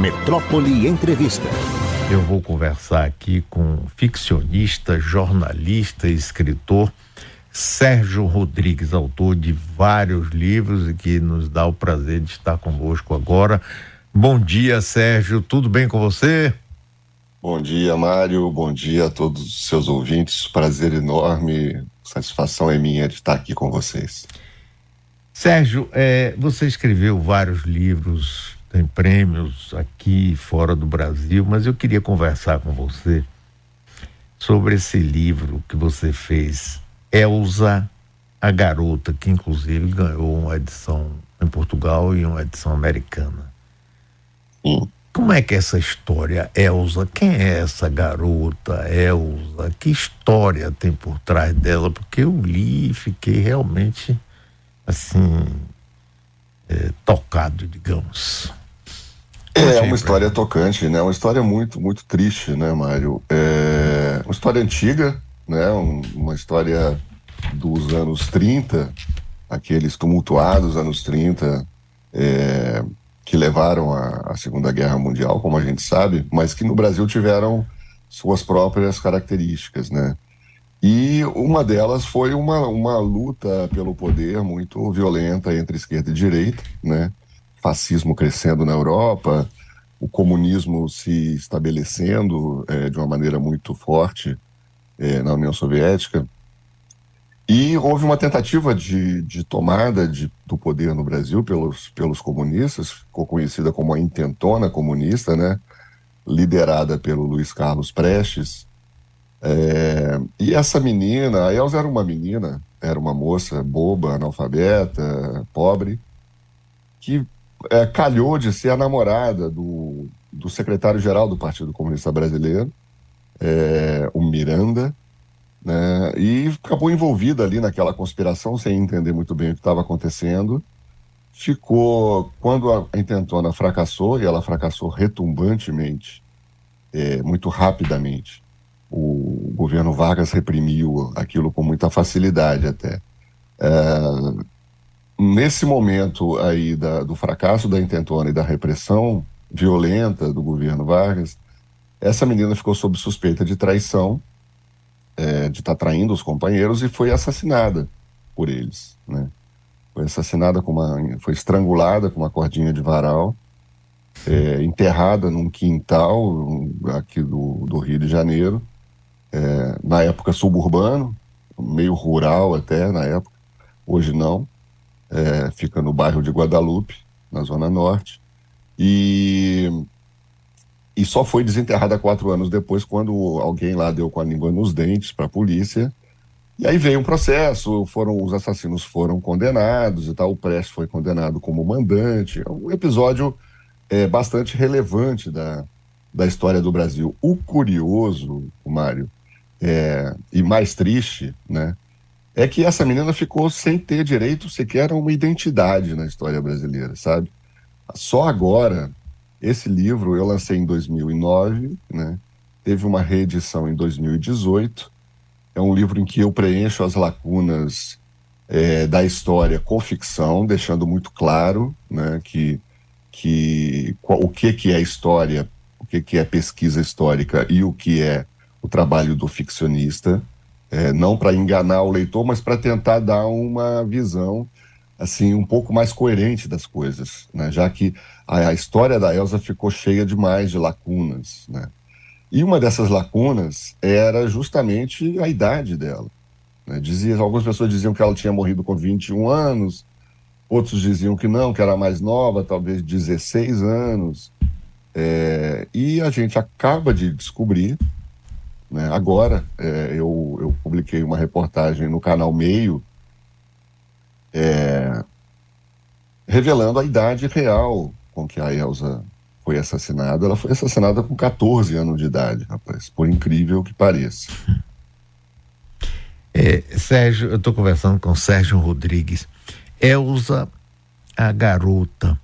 Metrópole Entrevista. Eu vou conversar aqui com ficcionista, jornalista e escritor Sérgio Rodrigues, autor de vários livros e que nos dá o prazer de estar conosco agora. Bom dia, Sérgio. Tudo bem com você? Bom dia, Mário. Bom dia a todos os seus ouvintes. Prazer enorme. Satisfação é minha de estar aqui com vocês. Sérgio, é, você escreveu vários livros, tem prêmios aqui fora do Brasil, mas eu queria conversar com você sobre esse livro que você fez, Elsa, a Garota, que inclusive ganhou uma edição em Portugal e uma edição americana. Sim. Como é que é essa história, Elsa? Quem é essa garota, Elsa? Que história tem por trás dela? Porque eu li e fiquei realmente assim é, tocado, digamos. É, uma história tocante, né? Uma história muito, muito triste, né, Mário? É uma história antiga, né? uma história dos anos 30, aqueles tumultuados anos 30, é, que levaram à Segunda Guerra Mundial, como a gente sabe, mas que no Brasil tiveram suas próprias características, né? E uma delas foi uma, uma luta pelo poder muito violenta entre esquerda e direita, né? Fascismo crescendo na Europa, o comunismo se estabelecendo é, de uma maneira muito forte é, na União Soviética. E houve uma tentativa de, de tomada de, do poder no Brasil pelos, pelos comunistas, ficou conhecida como a intentona comunista, né? liderada pelo Luiz Carlos Prestes, é, e essa menina, a Elza era uma menina, era uma moça boba, analfabeta, pobre, que é, calhou de ser a namorada do, do secretário-geral do Partido Comunista Brasileiro, é, o Miranda, né, e acabou envolvida ali naquela conspiração sem entender muito bem o que estava acontecendo. Ficou, quando a intentona fracassou, e ela fracassou retumbantemente, é, muito rapidamente, o governo Vargas reprimiu aquilo com muita facilidade até. É, nesse momento aí da, do fracasso da intentona e da repressão violenta do governo Vargas, essa menina ficou sob suspeita de traição, é, de estar tá traindo os companheiros e foi assassinada por eles, né? Foi assassinada com uma, foi estrangulada com uma cordinha de varal, é, enterrada num quintal aqui do, do Rio de Janeiro é, na época suburbano, meio rural até na época, hoje não, é, fica no bairro de Guadalupe, na Zona Norte, e, e só foi desenterrada quatro anos depois, quando alguém lá deu com a língua nos dentes para a polícia, e aí veio um processo, foram os assassinos foram condenados e tal, o Prestes foi condenado como mandante, é um episódio é, bastante relevante da, da história do Brasil. O curioso, Mário, é, e mais triste, né, é que essa menina ficou sem ter direito sequer a uma identidade na história brasileira, sabe? Só agora, esse livro eu lancei em 2009, né, teve uma reedição em 2018. É um livro em que eu preencho as lacunas é, da história com ficção, deixando muito claro né, que, que o que, que é história, o que, que é pesquisa histórica e o que é o trabalho do ficcionista, é, não para enganar o leitor, mas para tentar dar uma visão assim um pouco mais coerente das coisas, né? já que a, a, história da Elsa ficou cheia demais de lacunas. Né? E uma dessas lacunas era justamente a idade dela. Né? Dizia, algumas pessoas diziam que ela tinha morrido com 21 anos, outros diziam que não, que era mais nova, talvez 16 anos. É, e a gente acaba de descobrir né? Agora, é, eu, eu publiquei uma reportagem no canal Meio é, revelando a idade real com que a Elsa foi assassinada. Ela foi assassinada com 14 anos de idade, rapaz, por incrível que pareça. É, Sérgio, eu estou conversando com Sérgio Rodrigues. Elsa, a garota.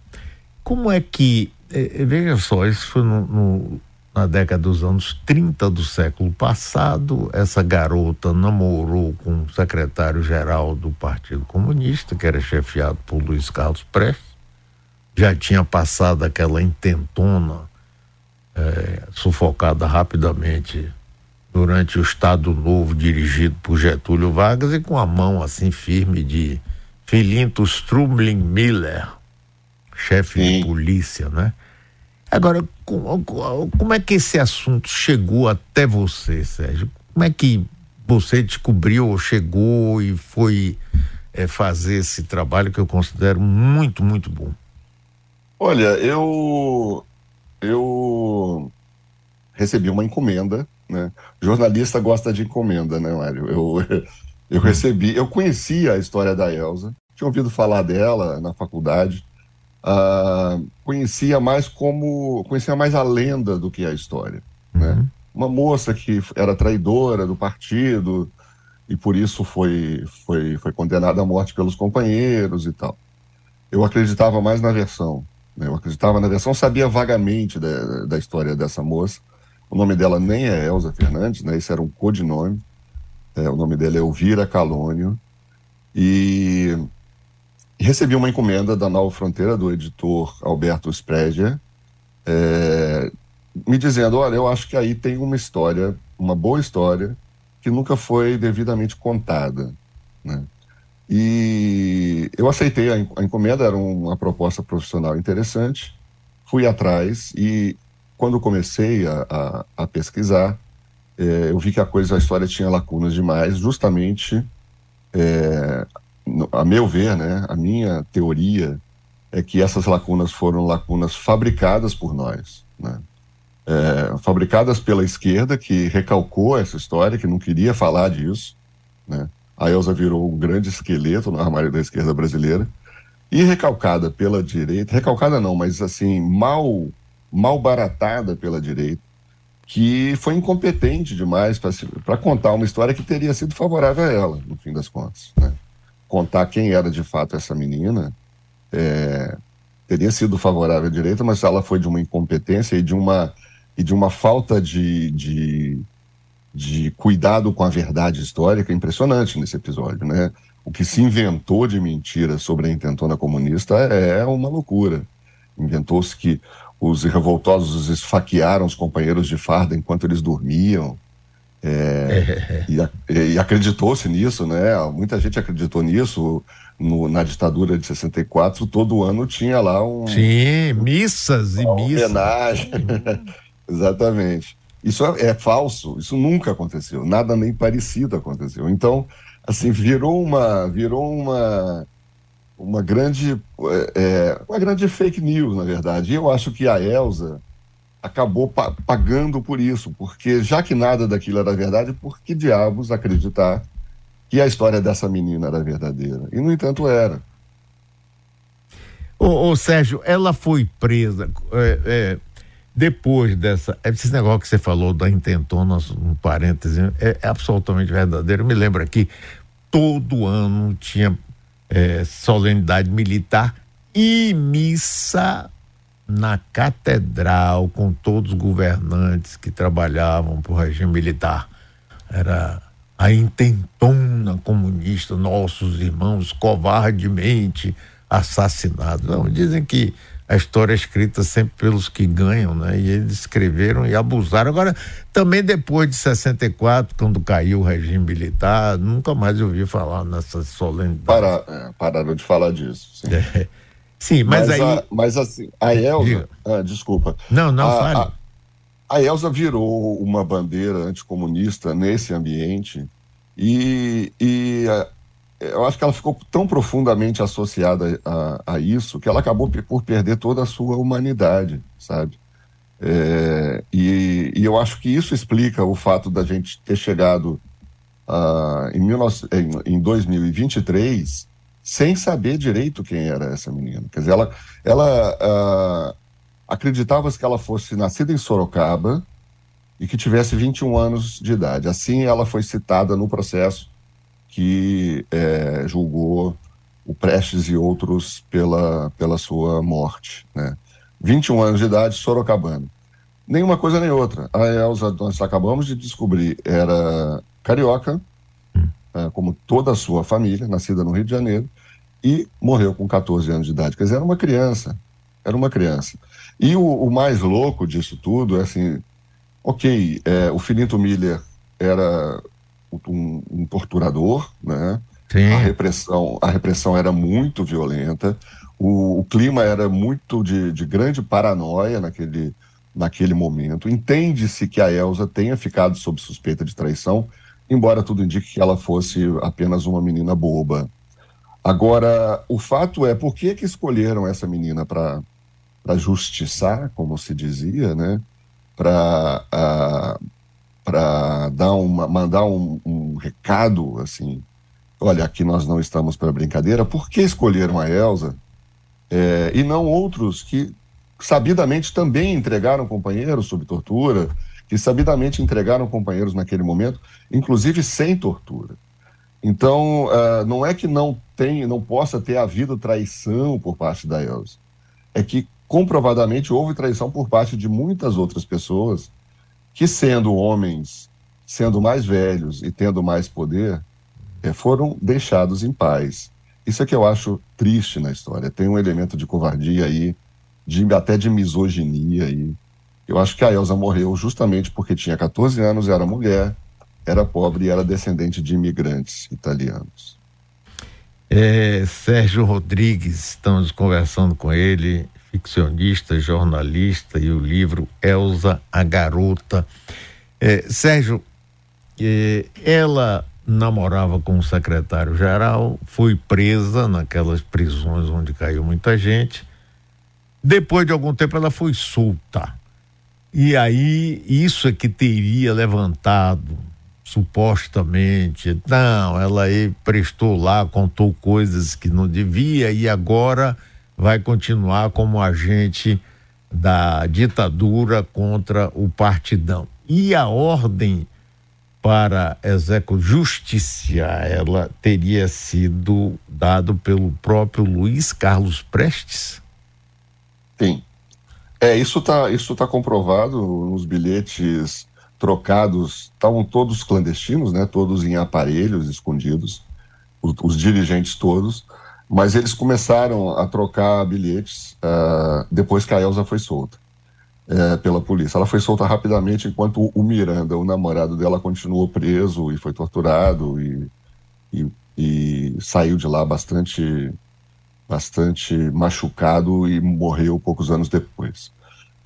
Como é que. É, veja só, isso foi no, no na década dos anos 30 do século passado, essa garota namorou com o secretário-geral do Partido Comunista, que era chefiado por Luiz Carlos Prestes, já tinha passado aquela intentona é, sufocada rapidamente durante o Estado Novo dirigido por Getúlio Vargas e com a mão assim firme de Filinto Strumling Miller, chefe de polícia, né? Agora, como, é que esse assunto chegou até você, Sérgio? Como é que você descobriu ou chegou e foi é, fazer esse trabalho que eu considero muito, muito bom? Olha, eu eu recebi uma encomenda, né? Jornalista gosta de encomenda, né, Mário? Eu, eu recebi, eu conhecia a história da Elsa, tinha ouvido falar dela na faculdade, uh, conhecia mais como, conhecia mais a lenda do que a história, né? uhum. né? Uma moça que era traidora do partido e por isso foi, foi, foi condenada à morte pelos companheiros e tal. Eu acreditava mais na versão né? Eu acreditava na versão, sabia vagamente da, da história dessa moça. O nome dela nem é Elza Fernandes, né? Esse era um codinome. É, o nome dela é Elvira Calônio. E recebi uma encomenda da Nova Fronteira, do editor Alberto Spreger, é, me dizendo: olha, eu acho que aí tem uma história, uma boa história, que nunca foi devidamente contada. Né? E eu aceitei a, encomenda, era uma proposta profissional interessante, fui atrás e quando comecei a, a, a pesquisar, é, eu vi que a coisa, a história tinha lacunas demais, justamente, é, a meu ver, né, a minha teoria é que essas lacunas foram lacunas fabricadas por nós, né? É, fabricadas pela esquerda, que recalcou essa história, que não queria falar disso, né? A Elsa virou um grande esqueleto no armário da esquerda brasileira. E recalcada pela direita, recalcada não, mas assim, mal, mal baratada pela direita, que foi incompetente demais para contar uma história que teria sido favorável a ela, no fim das contas. Né? Contar quem era de fato essa menina é, teria sido favorável à direita, mas ela foi de uma incompetência e de uma, e de uma falta de, de de cuidado com a verdade histórica impressionante nesse episódio, né? O que se inventou de mentira sobre a intentona comunista é uma loucura. Inventou-se que os revoltosos esfaquearam os companheiros de farda enquanto eles dormiam. É, e, e acreditou-se nisso, né? Muita gente acreditou nisso. No, na ditadura de 64, todo ano tinha lá um. Sim, missas e missas. Homenagem. Exatamente. Isso é, é, falso, isso nunca aconteceu, nada nem parecido aconteceu. Então, assim, virou uma, virou uma, uma grande, é, é uma grande fake news, na verdade. E eu acho que a Elsa acabou pa pagando por isso, porque já que nada daquilo era verdade, por que diabos acreditar que a história dessa menina era verdadeira? E, no entanto, era. Ô, ô Sérgio, ela foi presa. É, é, depois dessa. Esse negócio que você falou da intentona, um parêntese, é, é absolutamente verdadeiro. Me lembra aqui, todo ano tinha é, solenidade militar e missa na catedral com todos os governantes que trabalhavam para o regime militar. Era a intentona comunista, nossos irmãos covardemente assassinados. Não, dizem que a história é escrita sempre pelos que ganham, né? E eles escreveram e abusaram. Agora, também depois de 64, quando caiu o regime militar, nunca mais ouvi falar nessa solenidade. Para, é, pararam de falar disso. É. sim mas, mas, aí. A, mas assim, a Elza. Ah, desculpa. Não, não, a, fale. A, a Elza virou uma bandeira anticomunista nesse ambiente e, e eu acho que ela ficou tão profundamente associada a, a, isso que ela acabou por perder toda a sua humanidade, sabe? É, e, e, eu acho que isso explica o fato da gente ter chegado uh, em, 19, em, em 2023 sem saber direito quem era essa menina. Quer dizer, ela, ela uh, acreditava-se que ela fosse nascida em Sorocaba e que tivesse 21 anos de idade. Assim, ela foi citada no processo que é, julgou o Prestes e outros pela, pela sua morte. Né? 21 anos de idade, Sorocabana. Nenhuma coisa nem outra. A Elza, nós acabamos de descobrir, era carioca, como toda a sua família, nascida no Rio de Janeiro, e morreu com 14 anos de idade. Quer dizer, era uma criança. era uma criança. E o, o mais louco disso tudo é assim, ok, é, o Finito Miller era um, um torturador, né? Sim. A repressão, a repressão era muito violenta, o, o clima era muito de, de, grande paranoia naquele, naquele momento. Entende-se que a Elsa tenha ficado sob suspeita de traição, embora tudo indique que ela fosse apenas uma menina boba. Agora, o fato é, por que, que escolheram essa menina para justiçar, como se dizia, né? Para para dar uma, mandar um, um, recado assim, olha, aqui nós não estamos para brincadeira. Por que escolheram a Elsa é, e não outros que sabidamente também entregaram companheiros sob tortura, que sabidamente entregaram companheiros naquele momento, inclusive sem tortura? Então, uh, não é que não tem, não possa ter havido traição por parte da Elsa, é que comprovadamente houve traição por parte de muitas outras pessoas que, sendo homens, sendo mais velhos e tendo mais poder, é, foram deixados em paz. Isso é que eu acho triste na história. Tem um elemento de covardia aí, de, até de misoginia aí. Eu acho que a Elsa morreu justamente porque tinha 14 anos, era mulher, era pobre e era descendente de imigrantes italianos. É, Sérgio Rodrigues, estamos conversando com ele, ficcionista, jornalista, e o livro Elza, a Garota. É, Sérgio, é, ela namorava com o secretário-geral, foi presa naquelas prisões onde caiu muita gente. Depois de algum tempo, ela foi solta. E aí, isso é que teria levantado, supostamente. Não, ela prestou lá, contou coisas que não devia e agora vai continuar como agente da ditadura contra o partidão. E a ordem para executar justiça, ela teria sido dado pelo próprio Luiz Carlos Prestes? Sim. É, isso está isso tá comprovado nos bilhetes trocados, estavam todos clandestinos, né? Todos em aparelhos escondidos, os, os dirigentes todos. Mas eles começaram a trocar bilhetes uh, depois que a Elsa foi solta uh, pela polícia. Ela foi solta rapidamente, enquanto o Miranda, o namorado dela, continuou preso e foi torturado e, e, e saiu de lá bastante, bastante machucado e morreu poucos anos depois.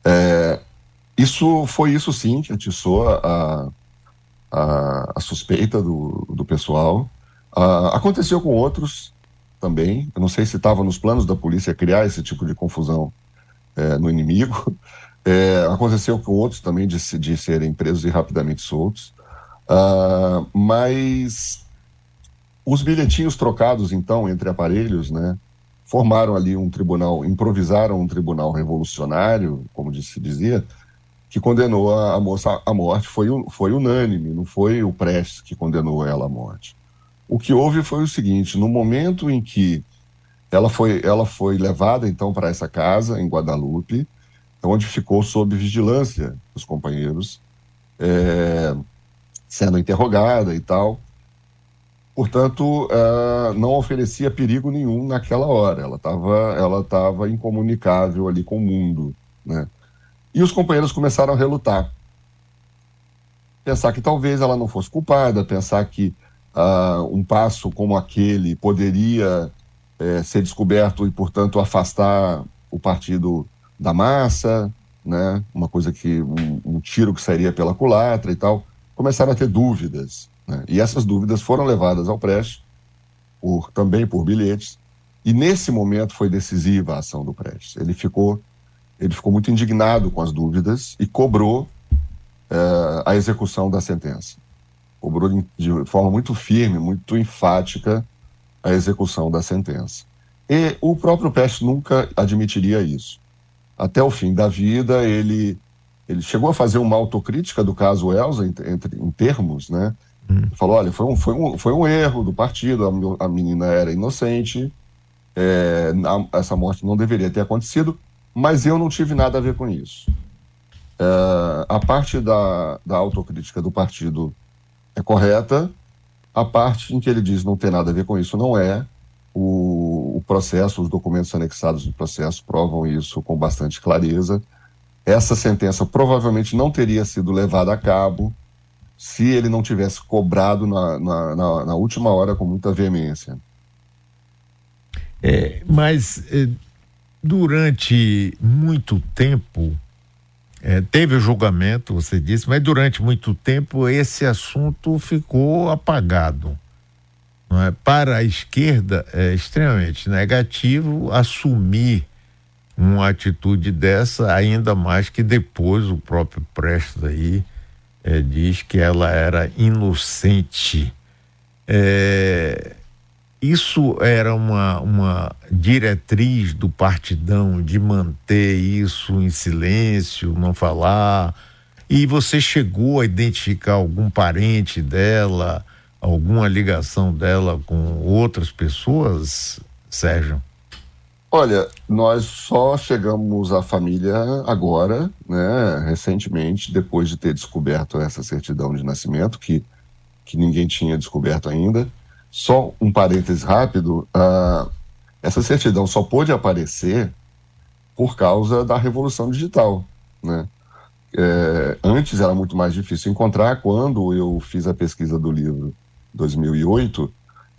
É, isso foi isso sim que atiçou a, a, a suspeita do, do pessoal. Uh, aconteceu com outros também. Eu não sei se estava nos planos da polícia criar esse tipo de confusão é, no inimigo. É, aconteceu com outros também de, de serem presos e rapidamente soltos. Uh, mas os bilhetinhos trocados, então, entre aparelhos, né, formaram ali um tribunal, improvisaram um tribunal revolucionário, como se dizia, que condenou a, moça à morte. Foi, foi unânime, não foi o Prestes que condenou ela à morte. O que houve foi o seguinte: no momento em que ela foi, ela foi levada então para essa casa em Guadalupe, onde ficou sob vigilância dos companheiros, é, sendo interrogada e tal. Portanto, uh, não oferecia perigo nenhum naquela hora. Ela estava ela tava incomunicável ali com o mundo, né? E os companheiros começaram a relutar. Pensar que talvez ela não fosse culpada, pensar que uh, um passo como aquele poderia é, ser descoberto e, portanto, afastar o partido da massa, né? uma coisa que, um, um tiro que sairia pela culatra e tal, começaram a ter dúvidas. Né? E essas dúvidas foram levadas ao Prestes, por, também por bilhetes, e nesse momento foi decisiva a ação do Prestes. Ele ficou, ele ficou muito indignado com as dúvidas e cobrou é, a execução da sentença cobrou de forma muito firme, muito enfática a execução da sentença. E o próprio Peste nunca admitiria isso. Até o fim da vida, ele, ele chegou a fazer uma autocrítica do caso Elza, entre, em termos, né? Hum. Falou: olha, foi um, foi, um, foi um erro do partido, a, a menina era inocente, é, a, essa morte não deveria ter acontecido, mas eu não tive nada a ver com isso. É, a parte da, da autocrítica do partido é correta. A parte em que ele diz não tem nada a ver com isso não é. O, o processo, os documentos anexados do processo provam isso com bastante clareza. Essa sentença provavelmente não teria sido levada a cabo se ele não tivesse cobrado na, na, na, na última hora com muita veemência. É, mas é, durante muito tempo, é, teve o julgamento, você disse, mas durante muito tempo esse assunto ficou apagado. É? Para a esquerda é extremamente negativo assumir uma atitude dessa, ainda mais que depois o próprio Prestes aí é, diz que ela era inocente. É, isso era uma, uma diretriz do partidão de manter isso em silêncio, não falar. E você chegou a identificar algum parente dela, alguma ligação dela com outras pessoas, Sérgio? Olha, nós só chegamos à família agora, né, recentemente, depois de ter descoberto essa certidão de nascimento, que, que ninguém tinha descoberto ainda. Só um parêntese rápido: uh, essa certidão só pôde aparecer por causa da revolução digital. Né? É, antes era muito mais difícil encontrar. Quando eu fiz a pesquisa do livro 2008,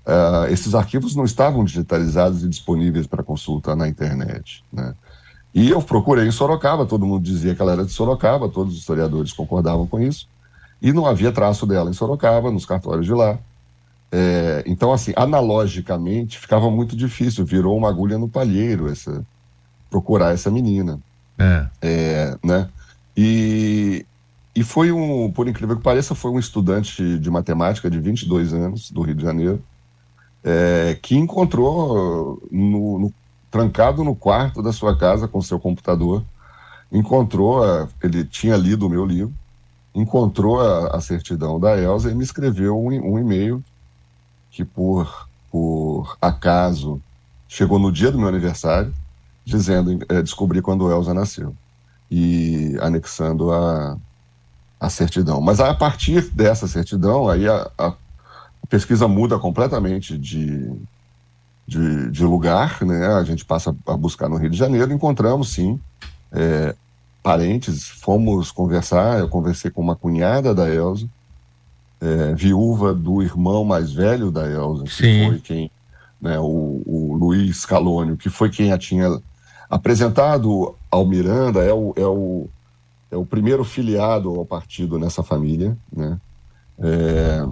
uh, esses arquivos não estavam digitalizados e disponíveis para consulta na internet. Né? E eu procurei em Sorocaba, todo mundo dizia que ela era de Sorocaba, todos os historiadores concordavam com isso, e não havia traço dela em Sorocaba, nos cartórios de lá. É, então, assim, analogicamente, ficava muito difícil, virou uma agulha no palheiro essa, procurar essa menina. É. É, né? E, e foi um, por incrível que pareça, foi um estudante de matemática de 22 anos, do Rio de Janeiro, é, que encontrou, no, no, trancado no quarto da sua casa com seu computador, encontrou, a, ele tinha lido o meu livro, encontrou a, a certidão da Elsa e me escreveu um, um e-mail que por, por acaso chegou no dia do meu aniversário, dizendo, é, descobri quando Elza nasceu, e anexando a, a certidão. Mas a partir dessa certidão, aí a, a pesquisa muda completamente de, de, de, lugar, né? A gente passa a buscar no Rio de Janeiro, encontramos sim é, parentes, fomos conversar, eu conversei com uma cunhada da Elza, é, viúva do irmão mais velho da Elza, que Sim. foi quem, né, o, o Luiz Calônio, que foi quem a tinha apresentado ao Miranda, é o, é o, é o primeiro filiado ao partido nessa família, né? É,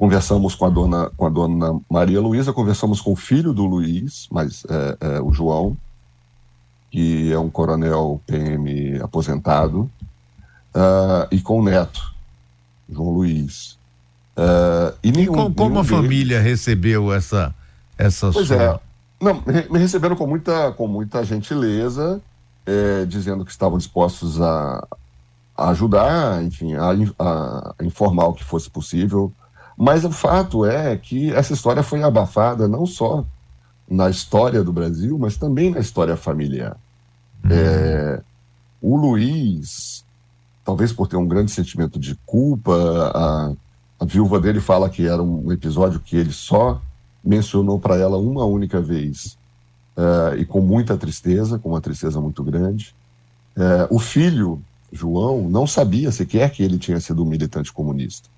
conversamos com a dona com a dona Maria Luísa, conversamos com o filho do Luiz, mas é, é, o João, que é um coronel PM aposentado, uh, e com o neto, João Luiz. Uh, e, nenhum, e como, como a família recebeu essa, essa pois sua... é. Não, me receberam com muita, com muita gentileza, é, dizendo que estavam dispostos a, a ajudar, enfim, a, a, informar o que fosse possível. Mas o fato é que essa história foi abafada não só na história do Brasil, mas também na história familiar. Uhum. É, o Luiz talvez por ter um grande sentimento de culpa, a, a viúva dele fala que era um episódio que ele só mencionou para ela uma única vez uh, e com muita tristeza, com uma tristeza muito grande. Uh, o filho, João, não sabia sequer que ele tinha sido um militante comunista.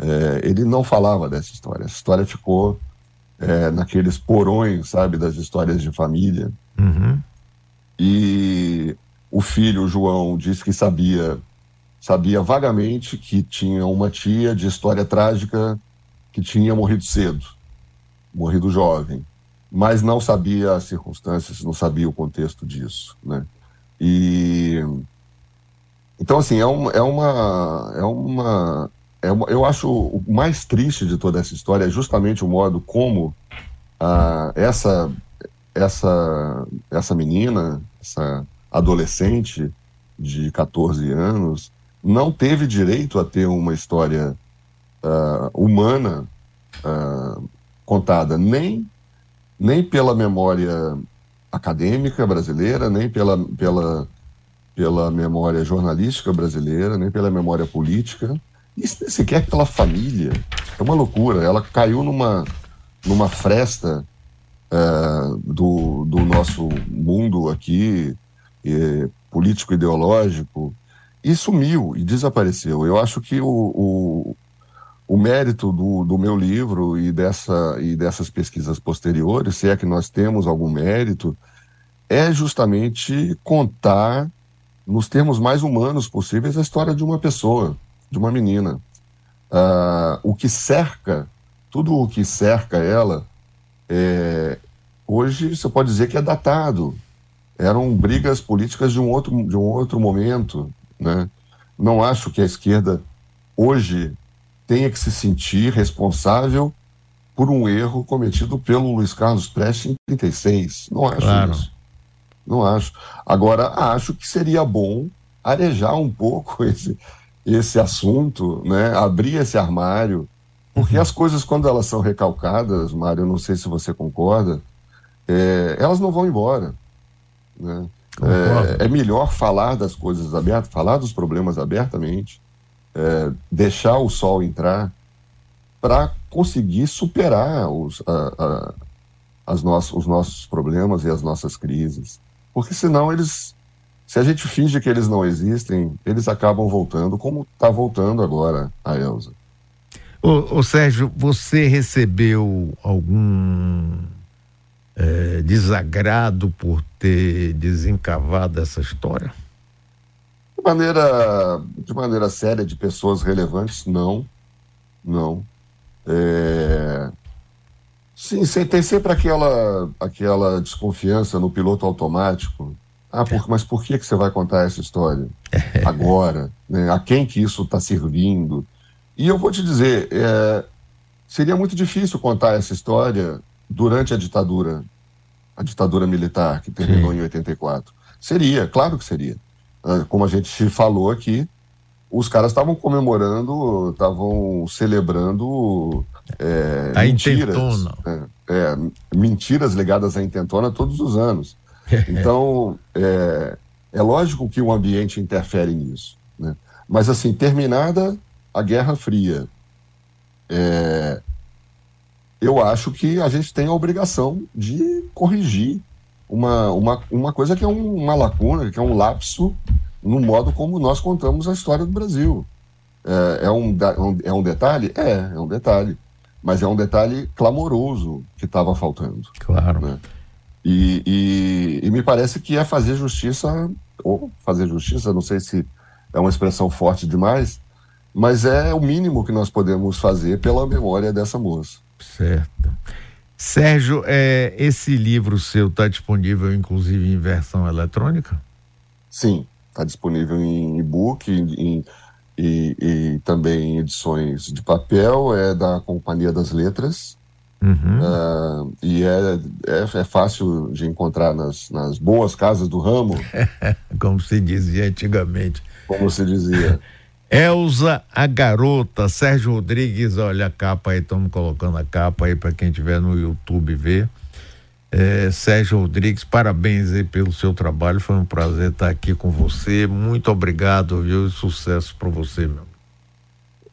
Uh, ele não falava dessa história. Essa história ficou naqueles porões, sabe, das histórias de família. Uhum. E o filho, João, disse que sabia sabia vagamente que tinha uma tia de história trágica que tinha morrido cedo, morrido jovem, mas não sabia as circunstâncias, não sabia o contexto disso, né? E então assim é, um, é é uma é uma, eu acho o mais triste de toda essa história é justamente o modo como ah, essa essa essa menina, essa adolescente de 14 anos, não teve direito a ter uma história uh, humana uh, contada, nem, nem pela memória acadêmica brasileira, nem pela, pela, pela memória jornalística brasileira, nem pela memória política, e sequer pela família. É uma loucura. Ela caiu numa, numa fresta uh, do, do nosso mundo aqui, político ideológico, e sumiu e desapareceu. Eu acho que o, o, o mérito do, do meu livro e, dessa, e dessas pesquisas posteriores, se é que nós temos algum mérito, é justamente contar, nos termos mais humanos possíveis, a história de uma pessoa, de uma menina. Uh, o que cerca, tudo o que cerca ela, é, hoje você pode dizer que é datado. Eram brigas políticas de um outro, de um outro momento, né? Não acho que a esquerda hoje tenha que se sentir responsável por um erro cometido pelo Luiz Carlos Prestes em 36. Não acho claro. isso. Não acho. Agora, acho que seria bom arejar um pouco esse, esse assunto, né? abrir esse armário, porque uhum. as coisas, quando elas são recalcadas, Mário, eu não sei se você concorda, é, elas não vão embora. Né? É, é, melhor falar das coisas abertas, falar dos problemas abertamente, é, deixar o sol entrar para conseguir superar os, a, a, as no os nossos problemas e as nossas crises. Porque senão eles, se a gente finge que eles não existem, eles acabam voltando, como está voltando agora a Elza. Ô, ô Sérgio, você recebeu algum é, desagrado por ter desencavado essa história? De maneira, de maneira séria, de pessoas relevantes, não. Não. É... Sim, tem sempre aquela, aquela desconfiança no piloto automático. Ah, por, mas por que, que você vai contar essa história agora? Né? A quem que isso está servindo? E eu vou te dizer, é, seria muito difícil contar essa história durante a ditadura, a ditadura militar que terminou Sim. em 84? Seria, claro que seria. Ah, como a gente falou aqui, os caras estavam comemorando, estavam celebrando é, a mentiras, intentona. É, é, mentiras ligadas à intentona todos os anos. Então, é, é lógico que o ambiente interfere nisso. Né? Mas, assim, terminada a Guerra Fria, é, eu acho que a gente tem a obrigação de corrigir uma, uma, uma coisa que é um, uma lacuna, que é um lapso no modo como nós contamos a história do Brasil. É, é, um, é um detalhe? É, é um detalhe. Mas é um detalhe clamoroso que estava faltando. Claro. Né? E, e, e, me parece que é fazer justiça, ou fazer justiça, não sei se é uma expressão forte demais, mas é o mínimo que nós podemos fazer pela memória dessa moça. Certo. Sérgio, é, esse livro seu está disponível, inclusive, em versão eletrônica? Sim, está disponível em e-book e, e, também em edições de papel. É da Companhia das Letras. Uhum. Uh, e é, é, é, fácil de encontrar nas, nas boas casas do ramo. Como se dizia antigamente. Como se dizia. Elza a Garota, Sérgio Rodrigues, olha a capa aí, estamos colocando a capa aí para quem estiver no YouTube ver. É, Sérgio Rodrigues, parabéns aí pelo seu trabalho, foi um prazer estar aqui com você. Muito obrigado, viu? E sucesso para você, meu.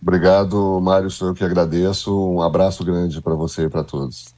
Obrigado, Mário, sou eu que agradeço. Um abraço grande para você e para todos.